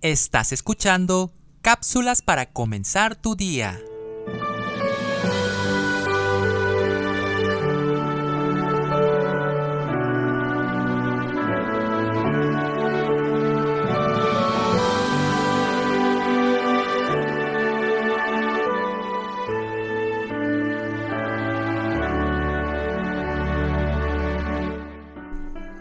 Estás escuchando cápsulas para comenzar tu día.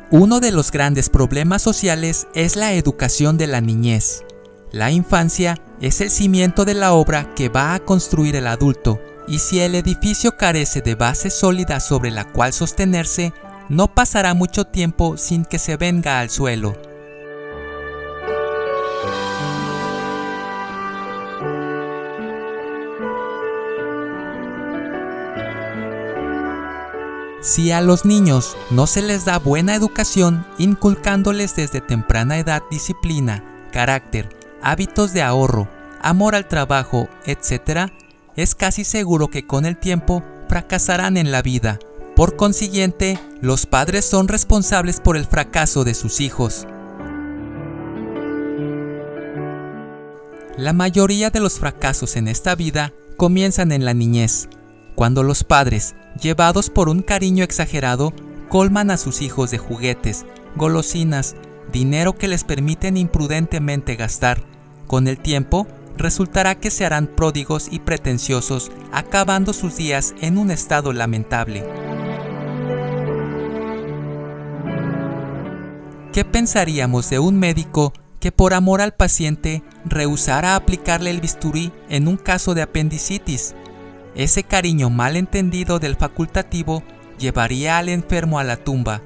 Uno de los grandes problemas sociales es la educación de la niñez. La infancia es el cimiento de la obra que va a construir el adulto, y si el edificio carece de base sólida sobre la cual sostenerse, no pasará mucho tiempo sin que se venga al suelo. Si a los niños no se les da buena educación, inculcándoles desde temprana edad disciplina, carácter, hábitos de ahorro, amor al trabajo, etc., es casi seguro que con el tiempo fracasarán en la vida. Por consiguiente, los padres son responsables por el fracaso de sus hijos. La mayoría de los fracasos en esta vida comienzan en la niñez, cuando los padres llevados por un cariño exagerado, colman a sus hijos de juguetes, golosinas, dinero que les permiten imprudentemente gastar. Con el tiempo, resultará que se harán pródigos y pretenciosos, acabando sus días en un estado lamentable. ¿Qué pensaríamos de un médico que por amor al paciente rehusara aplicarle el bisturí en un caso de apendicitis? Ese cariño mal entendido del facultativo llevaría al enfermo a la tumba.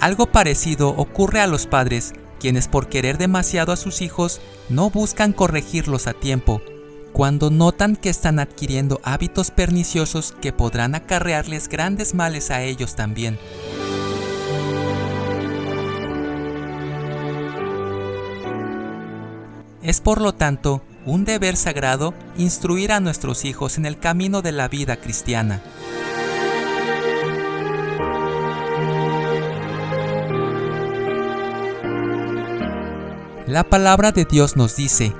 Algo parecido ocurre a los padres, quienes por querer demasiado a sus hijos no buscan corregirlos a tiempo, cuando notan que están adquiriendo hábitos perniciosos que podrán acarrearles grandes males a ellos también. Es por lo tanto un deber sagrado instruir a nuestros hijos en el camino de la vida cristiana. La palabra de Dios nos dice,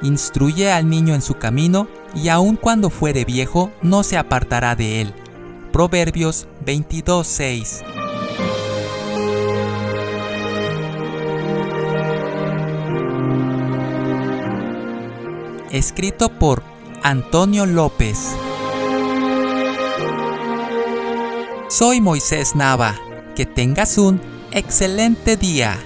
instruye al niño en su camino y aun cuando fuere viejo no se apartará de él. Proverbios 22.6 escrito por Antonio López. Soy Moisés Nava. Que tengas un excelente día.